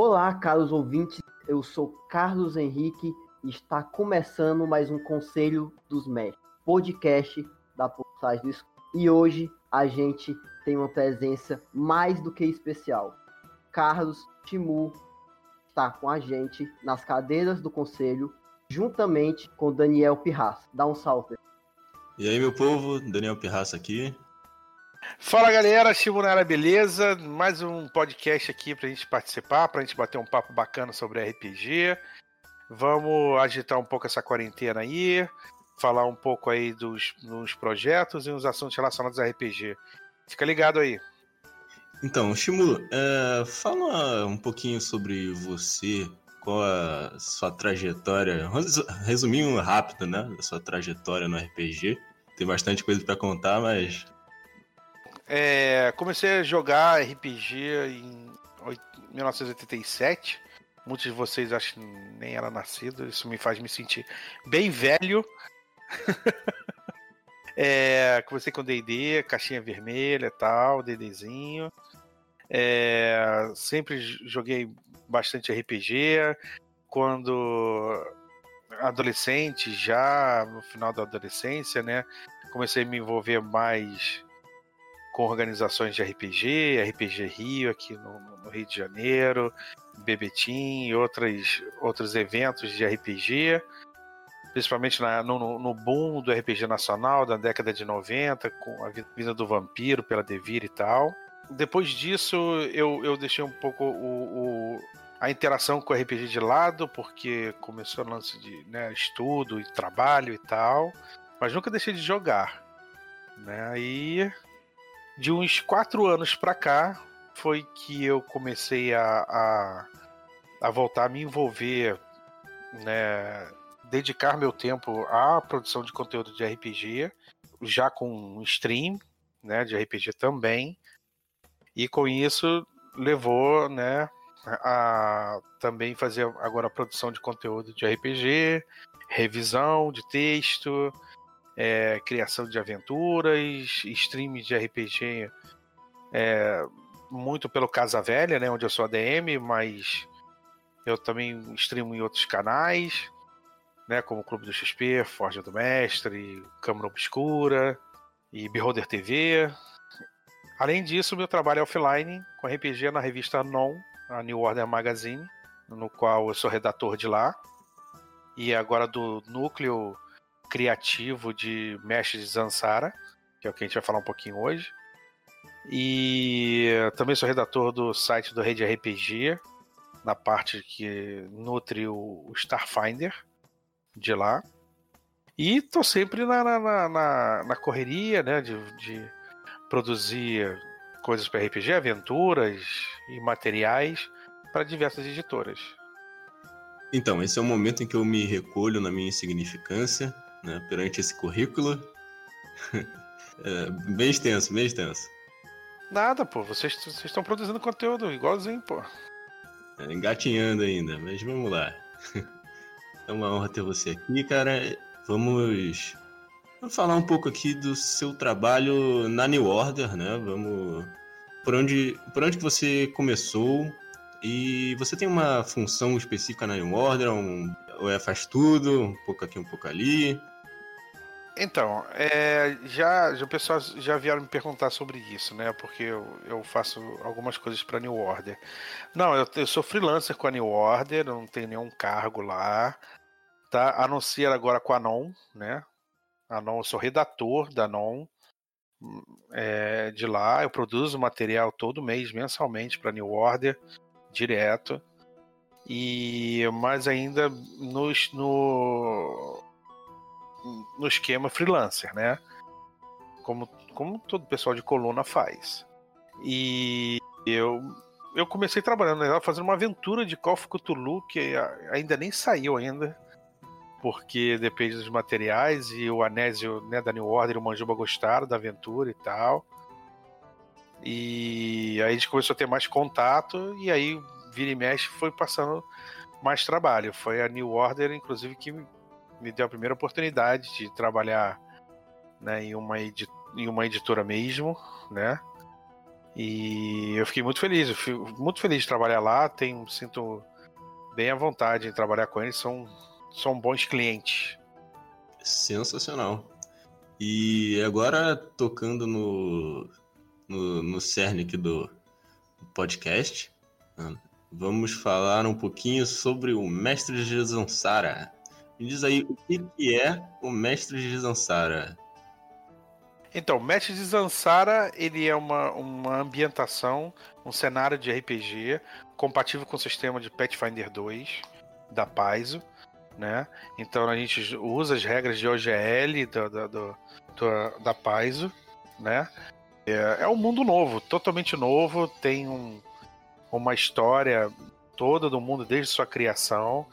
Olá, caros ouvintes. Eu sou Carlos Henrique e está começando mais um Conselho dos Mestres, podcast da Pulsagem do Escuro. E hoje a gente tem uma presença mais do que especial. Carlos Timu está com a gente nas cadeiras do conselho, juntamente com Daniel Pirraça. Dá um salve. E aí, meu povo, Daniel Pirraça aqui. Fala galera, Chimunara, beleza? Mais um podcast aqui pra gente participar, pra gente bater um papo bacana sobre RPG. Vamos agitar um pouco essa quarentena aí, falar um pouco aí dos, dos projetos e uns assuntos relacionados a RPG. Fica ligado aí. Então, Shimu, é, fala um pouquinho sobre você, qual a sua trajetória, resuminho rápido, né, da sua trajetória no RPG. Tem bastante coisa para contar, mas é, comecei a jogar RPG em 1987. Muitos de vocês acho que nem era nascido. Isso me faz me sentir bem velho. é, comecei com D&D, caixinha vermelha, tal, D&Dzinho. É, sempre joguei bastante RPG. Quando adolescente, já no final da adolescência, né, comecei a me envolver mais com organizações de RPG, RPG Rio aqui no, no Rio de Janeiro, Bebetim e outros, outros eventos de RPG, principalmente na, no, no, boom do RPG nacional da década de 90, com a vinda do Vampiro pela Devir e tal. Depois disso, eu, eu deixei um pouco o, o a interação com o RPG de lado, porque começou o lance de né, estudo e trabalho e tal, mas nunca deixei de jogar. Né? E de uns quatro anos pra cá foi que eu comecei a, a, a voltar a me envolver, né, dedicar meu tempo à produção de conteúdo de RPG, já com stream, né, de RPG também, e com isso levou, né, a também fazer agora a produção de conteúdo de RPG, revisão de texto, é, criação de aventuras, streams de RPG, é, muito pelo Casa Velha, né, onde eu sou ADM, mas eu também streamo em outros canais, né, como Clube do XP, Forja do Mestre, Câmara Obscura e Beholder TV. Além disso, meu trabalho é offline com RPG na revista Non, a New Order Magazine, no qual eu sou redator de lá. E agora do núcleo criativo de Mestre de Zansara, que é o que a gente vai falar um pouquinho hoje. E também sou redator do site do Rede RPG, na parte que nutre o Starfinder de lá. E tô sempre na, na, na, na correria, né, de, de produzir coisas para RPG, aventuras e materiais para diversas editoras. Então, esse é o momento em que eu me recolho na minha insignificância né, perante esse currículo. é, bem extenso, bem extenso. Nada, pô. Vocês, estão produzindo conteúdo igualzinho, pô. É, engatinhando ainda, mas vamos lá. é uma honra ter você aqui, cara. Vamos, vamos falar um pouco aqui do seu trabalho na New Order, né? Vamos por onde, por onde que você começou e você tem uma função específica na New Order, um, ou é faz tudo, um pouco aqui, um pouco ali? Então, é, já, já o pessoal já vieram me perguntar sobre isso, né? Porque eu, eu faço algumas coisas para New Order. Não, eu, eu, sou freelancer com a New Order, não tenho nenhum cargo lá, tá? A não ser agora com a Non, né? A Non, eu sou redator da Non é, de lá. Eu produzo material todo mês, mensalmente, para New Order, direto. E mais ainda no, no esquema freelancer, né? Como, como todo pessoal de coluna faz. E eu, eu comecei trabalhando nela, fazendo uma aventura de Call of Cthulhu que ainda nem saiu ainda, porque depende dos materiais e o Anésio né, da New Order e o Manjuba gostaram da aventura e tal. E aí a gente começou a ter mais contato e aí vira e mexe foi passando mais trabalho. Foi a New Order, inclusive, que me deu a primeira oportunidade de trabalhar né, em, uma em uma editora mesmo, né? E eu fiquei muito feliz, muito feliz de trabalhar lá. Tenho, sinto bem à vontade em trabalhar com eles, são, são bons clientes. Sensacional. E agora, tocando no, no, no cerne aqui do podcast, vamos falar um pouquinho sobre o mestre de Zansara. Me diz aí, o que é o mestre de Zansara? Então, Mestre de Zansara, ele é uma, uma ambientação, um cenário de RPG compatível com o sistema de Pathfinder 2 da Paizo, né? Então a gente usa as regras de OGL do, do, do da Paizo, né? É, é, um mundo novo, totalmente novo, tem um, uma história toda do mundo desde sua criação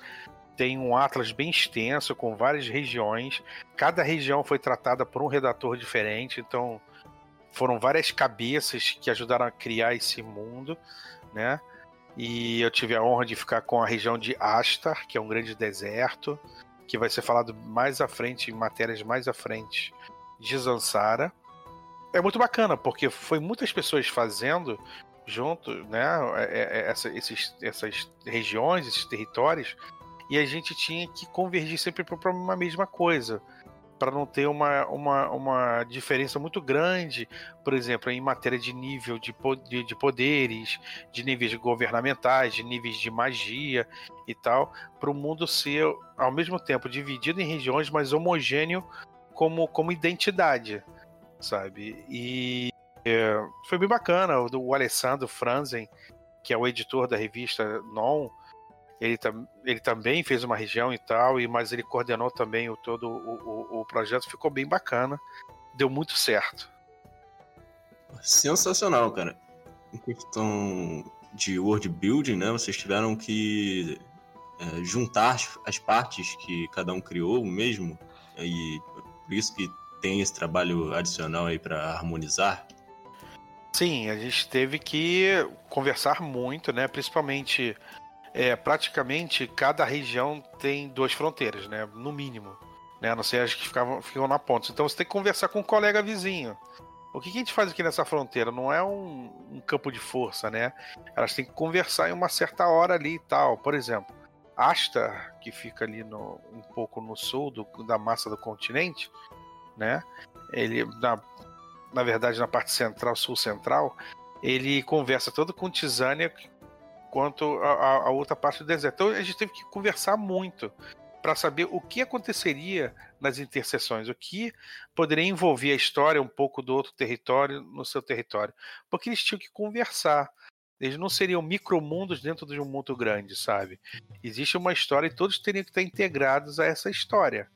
tem um atlas bem extenso com várias regiões. Cada região foi tratada por um redator diferente, então foram várias cabeças que ajudaram a criar esse mundo, né? E eu tive a honra de ficar com a região de Astar, que é um grande deserto, que vai ser falado mais à frente, em matérias mais à frente, de Zansara. É muito bacana, porque foi muitas pessoas fazendo junto, né, é, é, essa, esses, essas regiões, esses territórios, e a gente tinha que convergir sempre para uma mesma coisa para não ter uma, uma, uma diferença muito grande, por exemplo, em matéria de nível de, de poderes, de níveis governamentais, de níveis de magia e tal, para o mundo ser ao mesmo tempo dividido em regiões, mas homogêneo como, como identidade, sabe? E é, foi bem bacana. O, o Alessandro Franzen, que é o editor da revista Non, ele, tam, ele também fez uma região e tal, e mas ele coordenou também o, todo o, o, o projeto, ficou bem bacana, deu muito certo. Sensacional, cara. Em questão de world building, né? Vocês tiveram que é, juntar as partes que cada um criou mesmo, e por isso que tem esse trabalho adicional aí para harmonizar. Sim, a gente teve que conversar muito, né? Principalmente é, praticamente cada região tem duas fronteiras, né? No mínimo. Né? A não ser as que ficavam, ficam na ponta. Então você tem que conversar com um colega vizinho. O que, que a gente faz aqui nessa fronteira? Não é um, um, campo de força, né? Elas têm que conversar em uma certa hora ali e tal. Por exemplo, Asta, que fica ali no, um pouco no sul do, da massa do continente, né? Ele, na, na verdade, na parte central, sul-central, ele conversa todo com Tisânia, quanto a, outra parte do deserto. Então a gente teve que conversar muito para saber o que aconteceria nas interseções, o que poderia envolver a história um pouco do outro território no seu território, porque eles tinham que conversar. Eles não seriam micromundos dentro de um mundo grande, sabe? Existe uma história e todos teriam que estar integrados a essa história,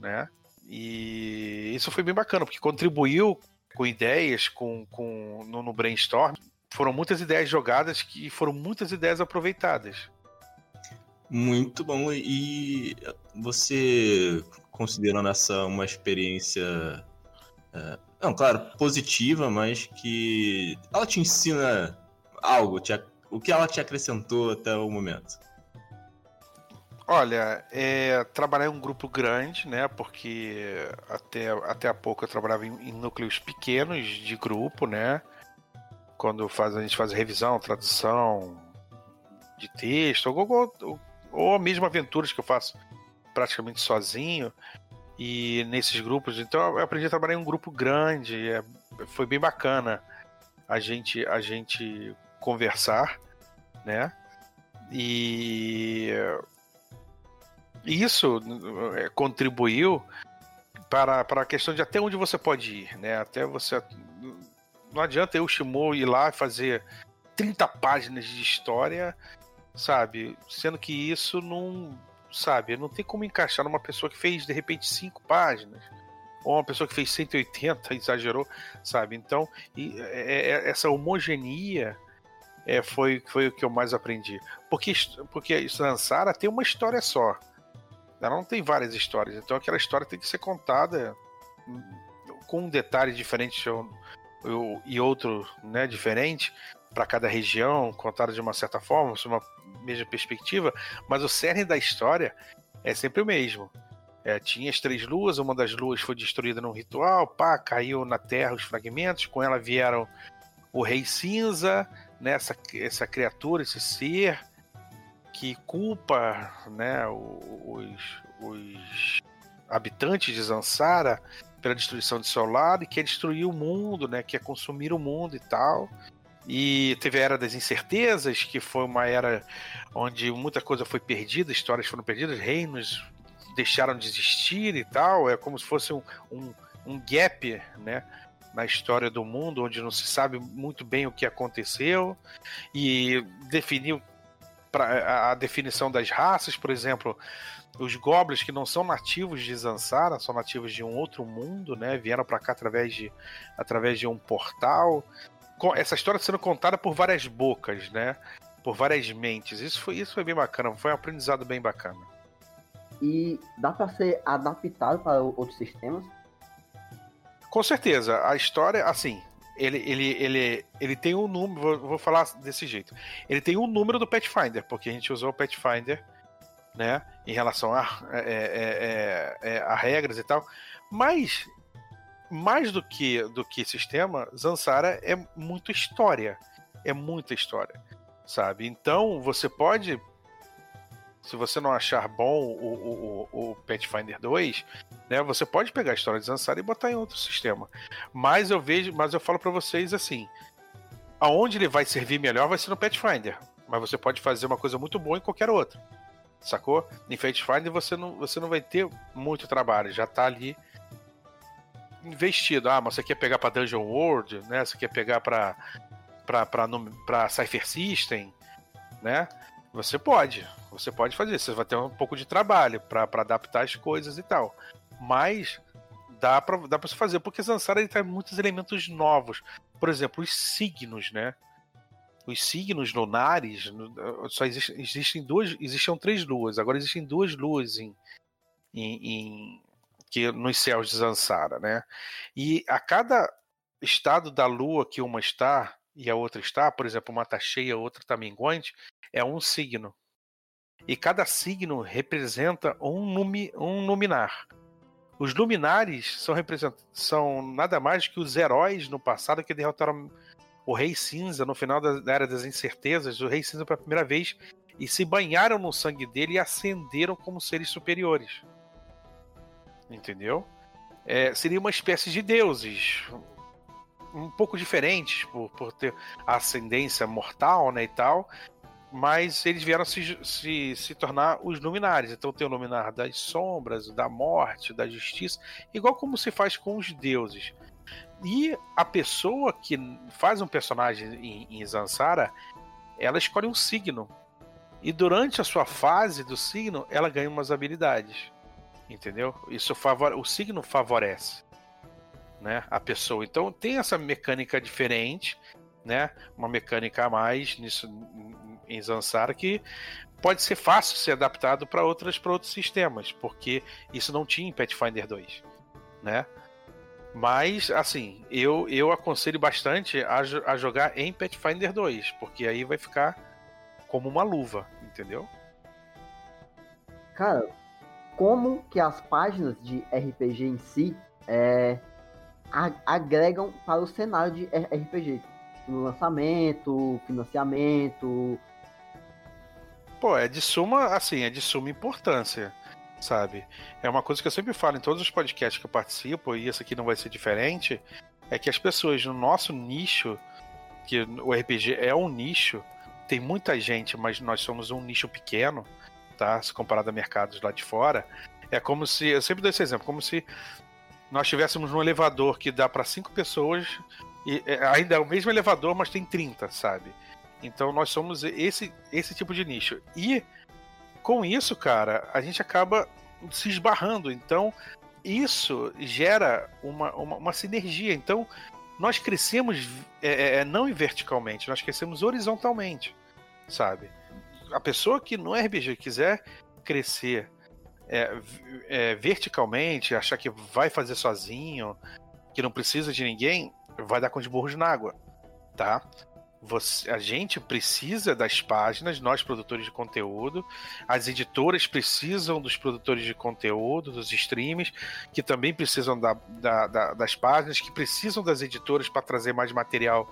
né? E isso foi bem bacana, porque contribuiu com ideias, com, com no, no brainstorm, foram muitas ideias jogadas que foram muitas ideias aproveitadas. Muito bom. E você considerando essa uma experiência, é, não, claro, positiva, mas que ela te ensina algo, te, o que ela te acrescentou até o momento? Olha, é, trabalhar em um grupo grande, né? Porque até, até há pouco eu trabalhava em, em núcleos pequenos de grupo, né? quando faz, a gente faz revisão, tradução de texto, ou, ou, ou mesmo aventuras que eu faço praticamente sozinho e nesses grupos. Então eu aprendi a trabalhar em um grupo grande, é, foi bem bacana a gente a gente conversar, né? E isso é, contribuiu para, para a questão de até onde você pode ir, né? Até você não adianta eu, Shimo, ir lá e fazer 30 páginas de história, sabe? Sendo que isso não. Sabe? Não tem como encaixar numa pessoa que fez, de repente, 5 páginas. Ou uma pessoa que fez 180, exagerou, sabe? Então, e, é, é, essa homogeneia é, foi, foi o que eu mais aprendi. Porque, porque Sansara tem uma história só. Ela não tem várias histórias. Então aquela história tem que ser contada com um detalhe diferente e outro né, diferente para cada região, contado de uma certa forma, sob uma mesma perspectiva, mas o cerne da história é sempre o mesmo. É, tinha as três luas, uma das luas foi destruída num ritual, pá, caiu na terra os fragmentos, com ela vieram o Rei Cinza, né, essa, essa criatura, esse ser que culpa né, os, os habitantes de Zansara pela destruição de seu lado e quer destruir o mundo, né, quer consumir o mundo e tal. E teve a Era das Incertezas, que foi uma era onde muita coisa foi perdida, histórias foram perdidas, reinos deixaram de existir e tal. É como se fosse um, um, um gap, né? Na história do mundo, onde não se sabe muito bem o que aconteceu, e definiu pra, a definição das raças, por exemplo, os goblins que não são nativos de Zansara, são nativos de um outro mundo, né? Vieram para cá através de, através de um portal. Essa história sendo contada por várias bocas, né? Por várias mentes. Isso foi, isso foi bem bacana, foi um aprendizado bem bacana. E dá para ser adaptado para outros sistemas? Com certeza. A história, assim, ele, ele, ele, ele tem um número, vou, vou falar desse jeito. Ele tem um número do Pathfinder, porque a gente usou o Pathfinder, né, em relação a, é, é, é, é a regras e tal. Mas, mais do que, do que sistema, Zansara é muito história. É muita história, sabe? Então, você pode se você não achar bom o, o, o Pathfinder 2, né, você pode pegar a história de Zansara e botar em outro sistema. Mas eu vejo, mas eu falo para vocês assim, aonde ele vai servir melhor vai ser no Pathfinder, mas você pode fazer uma coisa muito boa em qualquer outro. Sacou? Em Pathfinder você não, você não vai ter muito trabalho, já tá ali investido. Ah, mas você quer pegar para Dungeon World, né? Você quer pegar para para para Cypher System, né? Você pode, você pode fazer. Você vai ter um pouco de trabalho para adaptar as coisas e tal. Mas dá para dá você fazer, porque Zansara ele traz muitos elementos novos. Por exemplo, os signos, né? Os signos lunares só existem, existem duas, existiam três luas, agora existem duas luas em, em, em que nos céus de Zansara, né? E a cada estado da lua que uma está e a outra está, por exemplo, uma está cheia, a outra está minguante, é um signo. E cada signo representa um, numi, um luminar. Os luminares são, são nada mais que os heróis no passado que derrotaram o Rei Cinza no final da Era das Incertezas, o Rei Cinza pela primeira vez, e se banharam no sangue dele e ascenderam como seres superiores. Entendeu? É, seria uma espécie de deuses, um pouco diferentes por, por ter ascendência mortal né, e tal, mas eles vieram se, se, se tornar os luminares. Então tem o luminar das sombras, da morte, da justiça, igual como se faz com os deuses. E a pessoa que faz um personagem em, em Zansara, ela escolhe um signo. E durante a sua fase do signo, ela ganha umas habilidades. Entendeu? Isso favore... o signo favorece né, a pessoa. Então tem essa mecânica diferente, né? Uma mecânica a mais nisso em Zansara que pode ser fácil ser adaptado para outras para outros sistemas, porque isso não tinha em Pathfinder 2, né? Mas assim, eu eu aconselho bastante a, a jogar em Pathfinder 2, porque aí vai ficar como uma luva, entendeu? Cara, como que as páginas de RPG em si é, agregam para o cenário de RPG? No lançamento, financiamento, Pô, é de suma, assim, é de suma importância, sabe? É uma coisa que eu sempre falo em todos os podcasts que eu participo, e esse aqui não vai ser diferente, é que as pessoas no nosso nicho, que o RPG é um nicho, tem muita gente, mas nós somos um nicho pequeno, tá? Se comparado a mercados lá de fora, é como se, eu sempre dou esse exemplo, como se nós tivéssemos um elevador que dá para cinco pessoas, e é, ainda é o mesmo elevador, mas tem 30, sabe? Então nós somos esse, esse tipo de nicho. E com isso, cara, a gente acaba se esbarrando. Então isso gera uma, uma, uma sinergia. Então nós crescemos é, é, é não verticalmente, nós crescemos horizontalmente, sabe? A pessoa que no RPG quiser crescer é, é, verticalmente, achar que vai fazer sozinho, que não precisa de ninguém, vai dar com os burros na água, tá? Você, a gente precisa das páginas, nós produtores de conteúdo, as editoras precisam dos produtores de conteúdo, dos streams, que também precisam da, da, da, das páginas, que precisam das editoras para trazer mais material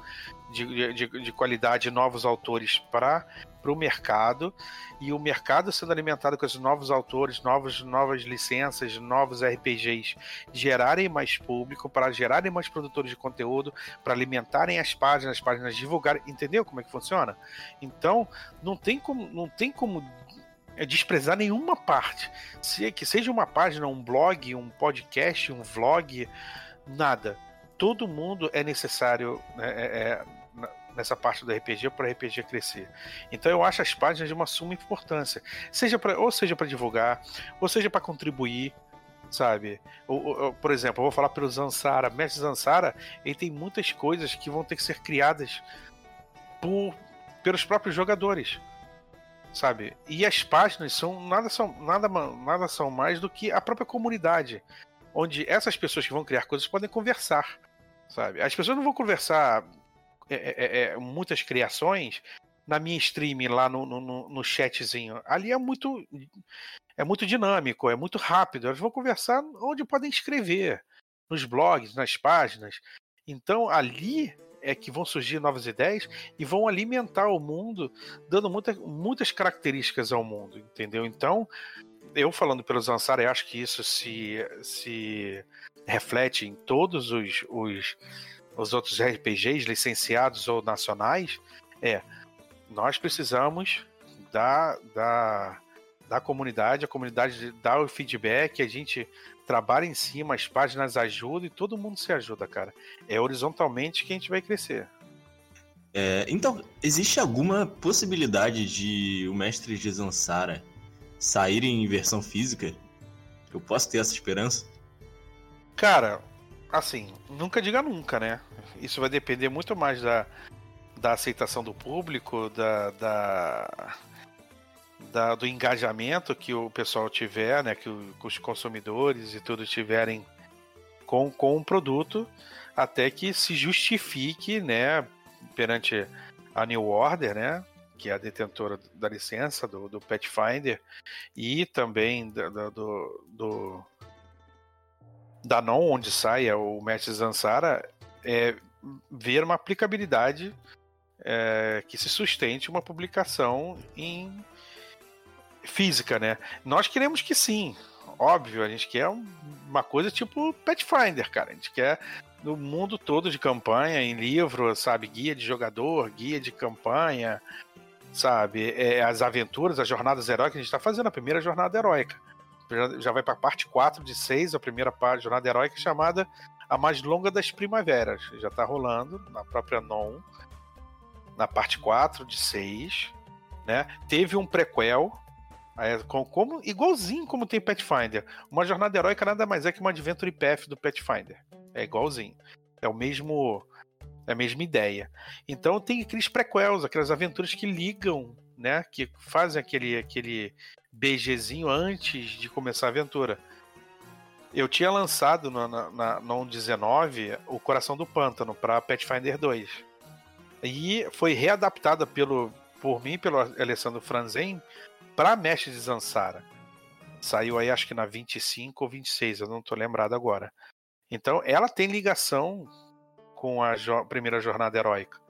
de, de, de qualidade, novos autores para para o mercado e o mercado sendo alimentado com esses novos autores, novos, novas licenças, novos RPGs gerarem mais público, para gerarem mais produtores de conteúdo, para alimentarem as páginas, as páginas divulgarem, entendeu como é que funciona? Então, não tem como, não tem como é desprezar nenhuma parte. Se que seja uma página, um blog, um podcast, um vlog, nada. Todo mundo é necessário né, é, é, nessa parte do RPG para o RPG crescer. Então eu acho as páginas de uma suma importância, seja pra, ou seja para divulgar, ou seja para contribuir, sabe? Ou, ou, por exemplo, eu vou falar pelo Zansara, Mestre Zansara, ele tem muitas coisas que vão ter que ser criadas por, pelos próprios jogadores. Sabe? E as páginas são nada são nada nada são mais do que a própria comunidade, onde essas pessoas que vão criar coisas podem conversar, sabe? As pessoas não vão conversar é, é, é, muitas criações na minha stream lá no, no, no, chatzinho. Ali é muito é muito dinâmico, é muito rápido. Elas vão conversar onde podem escrever, nos blogs, nas páginas. Então ali é que vão surgir novas ideias e vão alimentar o mundo, dando muita, muitas características ao mundo, entendeu? Então, eu falando pelo Zansara, eu acho que isso se, se reflete em todos os, os os outros RPGs licenciados ou nacionais é nós precisamos da, da, da comunidade, a comunidade dá o feedback, a gente trabalha em cima, as páginas ajudam e todo mundo se ajuda, cara. É horizontalmente que a gente vai crescer. É, então, existe alguma possibilidade de o mestre de Zansara sair em versão física? Eu posso ter essa esperança? Cara, assim, nunca diga nunca, né? Isso vai depender muito mais da, da aceitação do público, da, da, da, do engajamento que o pessoal tiver, né? Que, o, que os consumidores e tudo tiverem com, com o produto, até que se justifique, né? Perante a New Order, né? Que é a detentora da licença do, do Pathfinder e também do, do, do da Non, onde sai é o Mestre Zansara, é ver uma aplicabilidade é, que se sustente uma publicação em física, né? Nós queremos que sim, óbvio, a gente quer uma coisa tipo Pathfinder, cara. A gente quer no mundo todo de campanha, em livro, sabe? Guia de jogador, guia de campanha, sabe? É, as aventuras, as jornadas heróicas, a gente está fazendo a primeira jornada heróica já, vai para a parte 4 de 6, a primeira parte, Jornada Heróica, chamada A Mais Longa das Primaveras. Já está rolando na própria NON, na parte 4 de 6. Né? Teve um prequel, como, igualzinho como tem Pathfinder. Uma jornada heróica nada mais é que uma Adventure Path do Pathfinder. É igualzinho. É o mesmo. É a mesma ideia. Então tem aqueles prequels, aquelas aventuras que ligam, né? Que fazem aquele, aquele BGzinho antes de começar a aventura. Eu tinha lançado no, na, na, no 19 o Coração do Pântano para Pathfinder 2. E foi readaptada pelo, por mim, pelo Alessandro Franzen, para Mestre de Zansara. Saiu aí acho que na 25 ou 26, eu não estou lembrado agora. Então ela tem ligação com a jo primeira jornada heróica.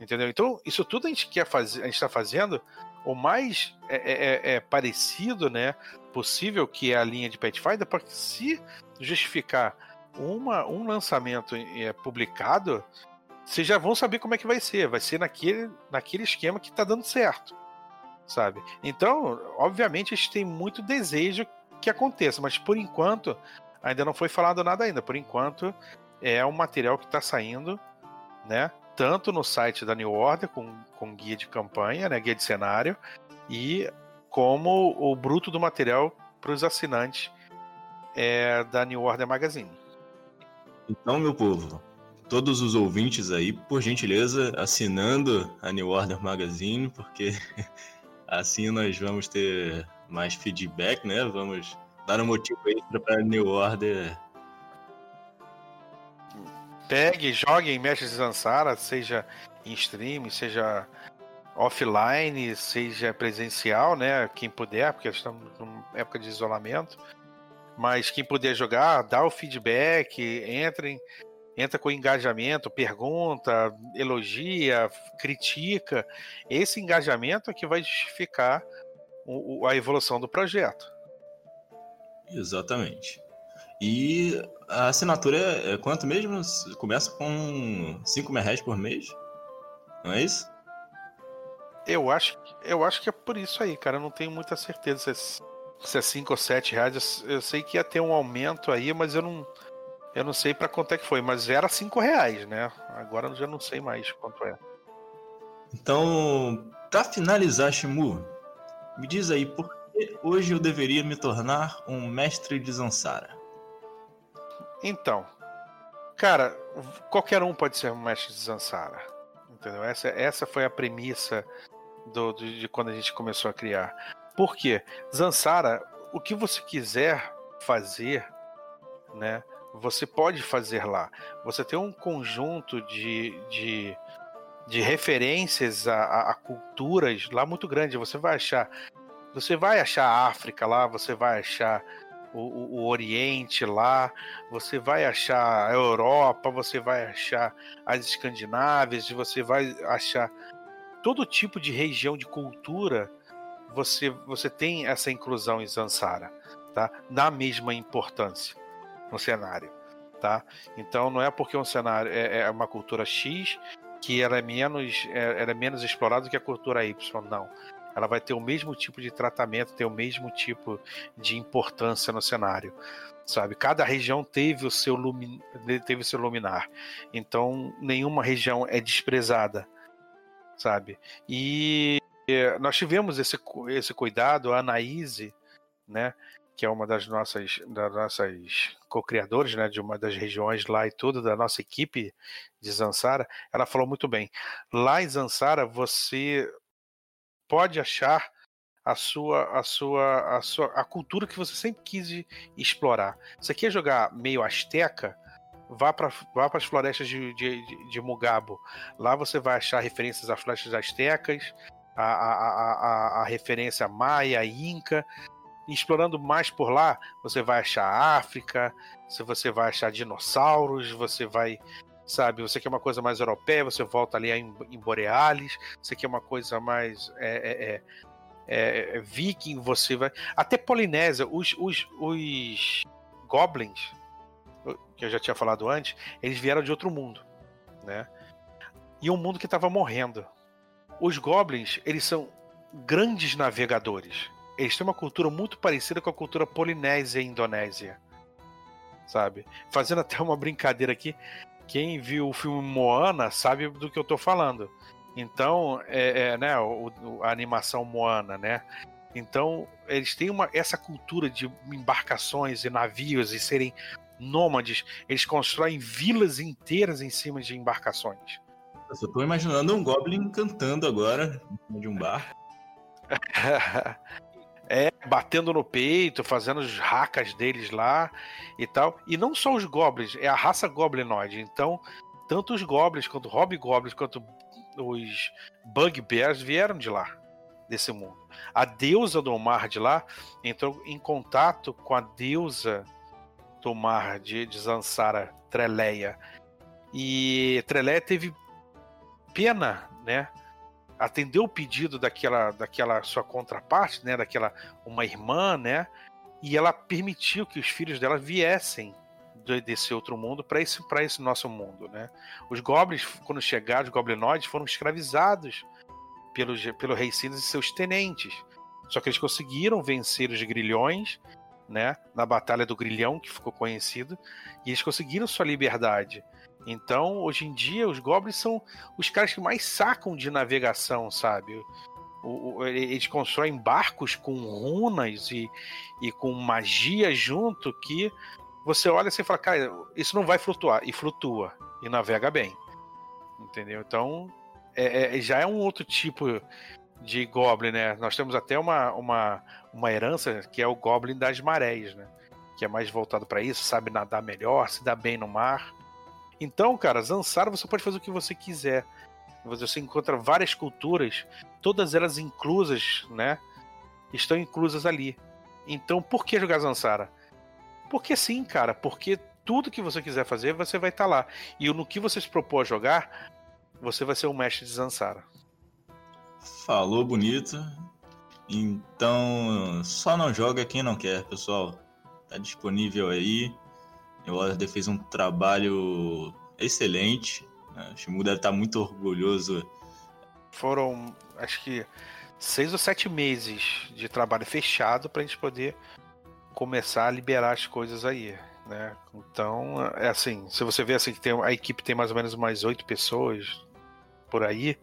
Entendeu? Então, isso tudo a gente quer fazer, a gente está fazendo o mais é, é, é, é, parecido, né, possível que é a linha de Pathfinder, para se justificar uma, um lançamento é, publicado, vocês já vão saber como é que vai ser. Vai ser naquele, naquele esquema que está dando certo, sabe? Então, obviamente, a gente tem muito desejo que aconteça, mas por enquanto ainda não foi falado nada ainda. Por enquanto é um material que está saindo, né? Tanto no site da New Order, com, com guia de campanha, né, guia de cenário, e como o bruto do material para os assinantes é, da New Order Magazine. Então, meu povo, todos os ouvintes aí, por gentileza, assinando a New Order Magazine, porque assim nós vamos ter mais feedback, né? Vamos dar um motivo extra para a New Order Pegue, jogue em Mestres de Zansara, seja em streaming, seja offline, seja presencial, né? Quem puder, porque estamos numa época de isolamento. Mas quem puder jogar, dá o feedback, entrem, entra com engajamento, pergunta, elogia, critica. Esse engajamento é que vai justificar o, a evolução do projeto. Exatamente. E a assinatura é, é quanto mesmo? Começa com 5 reais por mês? Não é isso? Eu acho, eu acho que é por isso aí, cara. Eu não tenho muita certeza se é 5 ou 7 reais. Eu, eu, sei que ia ter um aumento aí, mas eu não, eu não sei para quanto é que foi. Mas era 5 reais, né? Agora eu já não sei mais quanto é. Então, para finalizar, Shimu, me diz aí por que hoje eu deveria me tornar um mestre de Zansara? Então, cara, qualquer um pode ser um mestre de Zansara. Entendeu? Essa, essa foi a premissa do, de, de quando a gente começou a criar. Por quê? Zansara, o que você quiser fazer, né? Você pode fazer lá. Você tem um conjunto de, de, de referências a, a, a culturas lá muito grande. Você vai achar, você vai achar África lá, você vai achar o, o, o, Oriente lá, você vai achar a Europa, você vai achar as Escandinávias, você vai achar todo tipo de região de cultura. Você, você tem essa inclusão em Zansara, tá? Na mesma importância no cenário, tá? Então não é porque um cenário é, é uma cultura X que ela é menos é, ela é menos explorada do que a cultura Y, não ela vai ter o mesmo tipo de tratamento, ter o mesmo tipo de importância no cenário. Sabe, cada região teve o seu lumin... teve o seu luminar. Então, nenhuma região é desprezada, sabe? E nós tivemos esse, esse cuidado, a Anaíse, né, que é uma das nossas, das nossas co-criadores, né, de uma das regiões lá e tudo, da nossa equipe de Zansara, ela falou muito bem. Lá em Zansara, você pode achar a sua a sua a sua a cultura que você sempre quis explorar. Você quer jogar meio asteca? Vá para vá as florestas de, de, de, Mugabo. Lá você vai achar referências a florestas astecas, a, a, a, a, referência maia, inca. Explorando mais por lá, você vai achar África, você vai achar dinossauros, você vai sabe? Você quer uma coisa mais europeia, você volta ali em, em Borealis. Você quer uma coisa mais é, é, é, é viking, você vai. Até Polinésia, os, os, os goblins, que eu já tinha falado antes, eles vieram de outro mundo, né? E um mundo que estava morrendo. Os goblins, eles são grandes navegadores. Eles têm uma cultura muito parecida com a cultura polinésia e indonésia. Sabe? Fazendo até uma brincadeira aqui, quem viu o filme Moana sabe do que eu tô falando. Então, é, é né, o, a animação Moana, né? Então, eles têm uma, essa cultura de embarcações e navios e serem nômades. Eles constroem vilas inteiras em cima de embarcações. Eu só tô imaginando um Goblin cantando agora de um bar. É, batendo no peito, fazendo os racas deles lá e tal. E não só os goblins, é a raça goblinoide. Então, tanto os goblins quanto hobgoblins quanto os bugbears vieram de lá, desse mundo. A deusa do mar de lá entrou em contato com a deusa do mar de, de Zansara, Treleia. E Treleia teve pena, né? Atendeu o pedido daquela, daquela sua contraparte, né, daquela uma irmã, né, e ela permitiu que os filhos dela viessem desse outro mundo para esse esse nosso mundo, né? Os goblins, quando chegaram, os goblinoides foram escravizados pelo pelo rei Silas e seus tenentes. Só que eles conseguiram vencer os grilhões, né, na batalha do Grilhão, que ficou conhecido, e eles conseguiram sua liberdade. Então, hoje em dia, os goblins são os caras que mais sacam de navegação, sabe? O, o, eles constroem barcos com runas e, e com magia junto que você olha assim e fala, cara, isso não vai flutuar. E flutua. E navega bem. Entendeu? Então, é, é, já é um outro tipo de goblin, né? Nós temos até uma, uma, uma herança que é o goblin das marés, né? Que é mais voltado para isso, sabe nadar melhor, se dá bem no mar. Então, cara, Zansara você pode fazer o que você quiser. Você encontra várias culturas, todas elas inclusas, né? Estão inclusas ali. Então, por que jogar Zansara? Porque sim, cara. Porque tudo que você quiser fazer, você vai estar tá lá. E no que você se propôs a jogar, você vai ser o mestre de Zansara. Falou bonito. Então, só não joga quem não quer, pessoal. Tá disponível aí. O Order fez um trabalho excelente. Né? O Shimu deve estar muito orgulhoso. Foram, acho que, seis ou sete meses de trabalho fechado para a gente poder começar a liberar as coisas aí. Né? Então, é assim, se você vê assim que tem, a equipe tem mais ou menos umas oito pessoas por aí,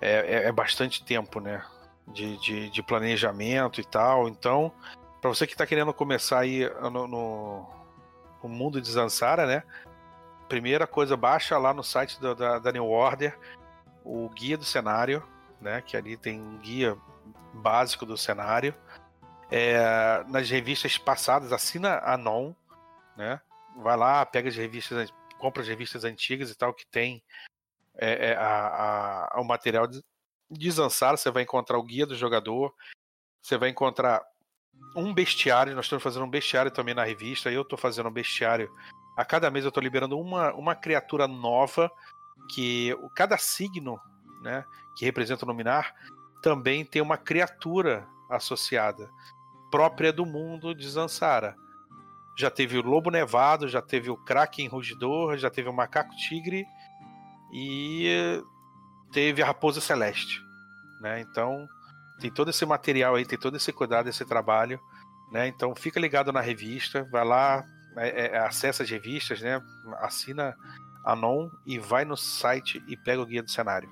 é, é, é bastante tempo, né? De, de, de, planejamento e tal. Então, para você que está querendo começar aí no, no, no, mundo de Zansara, né? Primeira coisa, baixa lá no site do, da, da New Order o guia do cenário, né? Que ali tem um guia básico do cenário. É, nas revistas passadas, assina a Non, né? Vai lá, pega as revistas, compra as revistas antigas e tal que tem é, é, a, a, o material de, de Zansara, você vai encontrar o guia do jogador, você vai encontrar um bestiário, nós estamos fazendo um bestiário também na revista, eu estou fazendo um bestiário. A cada mês eu estou liberando uma, uma criatura nova, que cada signo né, que representa o Luminar também tem uma criatura associada, própria do mundo de Zansara. Já teve o Lobo Nevado, já teve o Kraken Rugidor, já teve o Macaco Tigre e teve a Raposa Celeste. Né? Então, tem todo esse material aí, tem todo esse cuidado, esse trabalho. Né? Então, fica ligado na revista, vai lá, é, é, acessa as revistas, né? assina a NON e vai no site e pega o guia do cenário.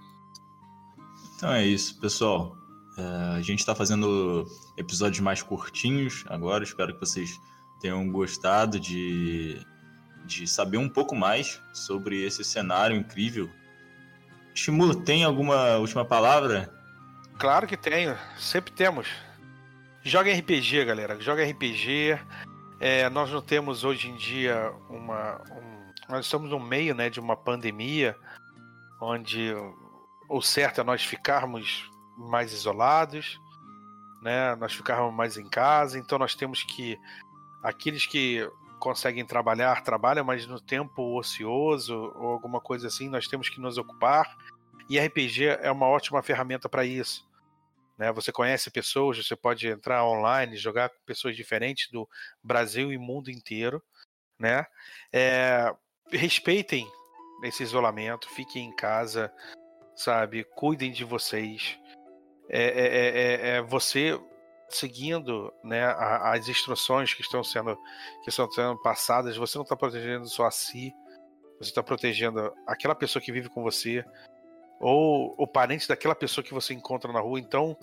Então é isso, pessoal. É, a gente está fazendo episódios mais curtinhos agora. Espero que vocês tenham gostado de, de saber um pouco mais sobre esse cenário incrível. Shimu, tem alguma última palavra? Claro que tenho, sempre temos. Joga RPG, galera. Joga RPG. É, nós não temos hoje em dia uma. Um, nós estamos no meio né, de uma pandemia onde o certo é nós ficarmos mais isolados, né? Nós ficarmos mais em casa, então nós temos que aqueles que conseguem trabalhar, trabalham, mas no tempo ocioso ou alguma coisa assim, nós temos que nos ocupar. E RPG é uma ótima ferramenta para isso. Né? Você conhece pessoas, você pode entrar online, jogar com pessoas diferentes do Brasil e mundo inteiro. Né? É, respeitem esse isolamento, fiquem em casa, sabe? Cuidem de vocês. É, é, é, é, é você seguindo né, as instruções que estão sendo que estão sendo passadas. Você não está protegendo só a si, você está protegendo aquela pessoa que vive com você ou o parente daquela pessoa que você encontra na rua. Então,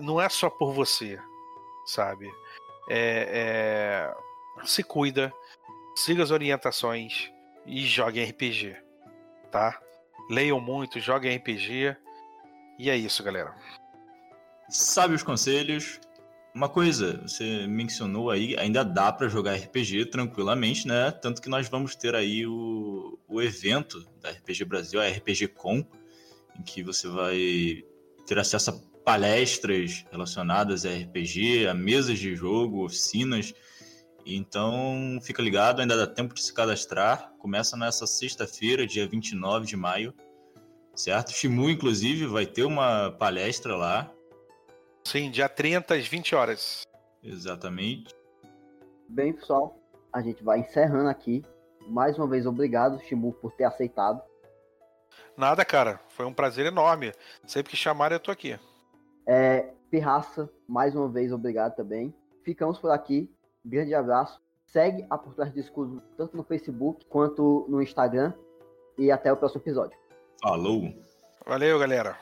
não é só por você, sabe? É, é... Se cuida, siga as orientações e jogue RPG, tá? Leiam muito, joguem RPG. E é isso, galera. Sabe os conselhos. Uma coisa, você mencionou aí, ainda dá para jogar RPG tranquilamente, né? Tanto que nós vamos ter aí o, o evento da RPG Brasil, a RPG Com, em que você vai ter acesso a palestras relacionadas a RPG, a mesas de jogo, oficinas. Então, fica ligado, ainda dá tempo de se cadastrar. Começa nessa sexta-feira, dia 29 de maio, certo? Shimu, inclusive, vai ter uma palestra lá. Sim, dia 30 às 20 horas. Exatamente. Bem, pessoal, a gente vai encerrando aqui. Mais uma vez, obrigado, Shimu, por ter aceitado. Nada, cara. Foi um prazer enorme. Sempre que chamarem, eu tô aqui. É, Pirraça, mais uma vez, obrigado também. Ficamos por aqui. Grande abraço. Segue a Por Trás do Escudo tanto no Facebook quanto no Instagram. E até o próximo episódio. Falou! Valeu, galera!